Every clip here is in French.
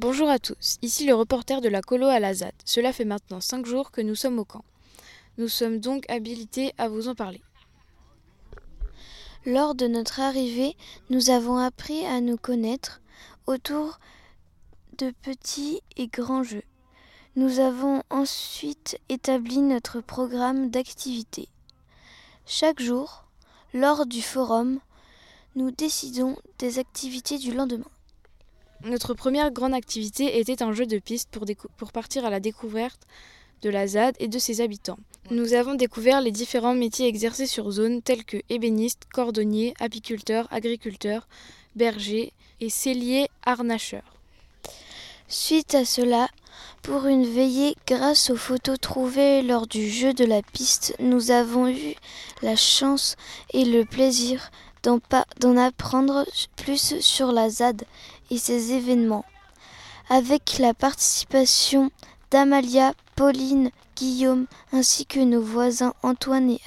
Bonjour à tous, ici le reporter de la colo à la ZAD. Cela fait maintenant 5 jours que nous sommes au camp. Nous sommes donc habilités à vous en parler. Lors de notre arrivée, nous avons appris à nous connaître autour de petits et grands jeux. Nous avons ensuite établi notre programme d'activités. Chaque jour, lors du forum, nous décidons des activités du lendemain. Notre première grande activité était un jeu de piste pour, pour partir à la découverte de la ZAD et de ses habitants. Nous avons découvert les différents métiers exercés sur zone tels que ébéniste, cordonnier, apiculteur, agriculteur, berger et cellier harnacheur. Suite à cela, pour une veillée grâce aux photos trouvées lors du jeu de la piste, nous avons eu la chance et le plaisir d'en apprendre plus sur la ZAD et ses événements, avec la participation d'Amalia, Pauline, Guillaume ainsi que nos voisins Antoine et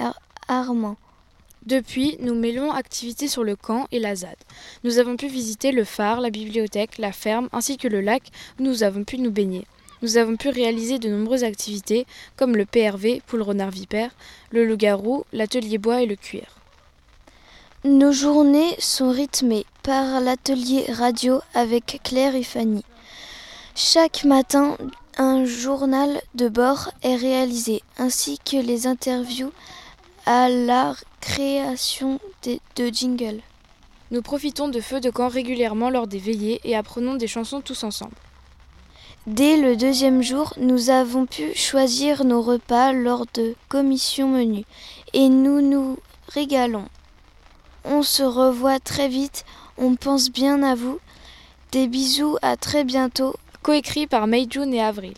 Armand. Depuis, nous mêlons activités sur le camp et la ZAD. Nous avons pu visiter le phare, la bibliothèque, la ferme ainsi que le lac où nous avons pu nous baigner. Nous avons pu réaliser de nombreuses activités comme le PRV, poule renard vipère, le loup-garou, l'atelier bois et le cuir. Nos journées sont rythmées par l'atelier radio avec Claire et Fanny. Chaque matin, un journal de bord est réalisé, ainsi que les interviews à la création de, jingles. Nous profitons de feux de camp régulièrement lors des veillées et apprenons des chansons tous ensemble. Dès le deuxième jour, nous avons pu choisir nos repas lors de commissions menus et nous nous régalons. On se revoit très vite, on pense bien à vous. Des bisous, à très bientôt. Coécrit par Meijun et Avril.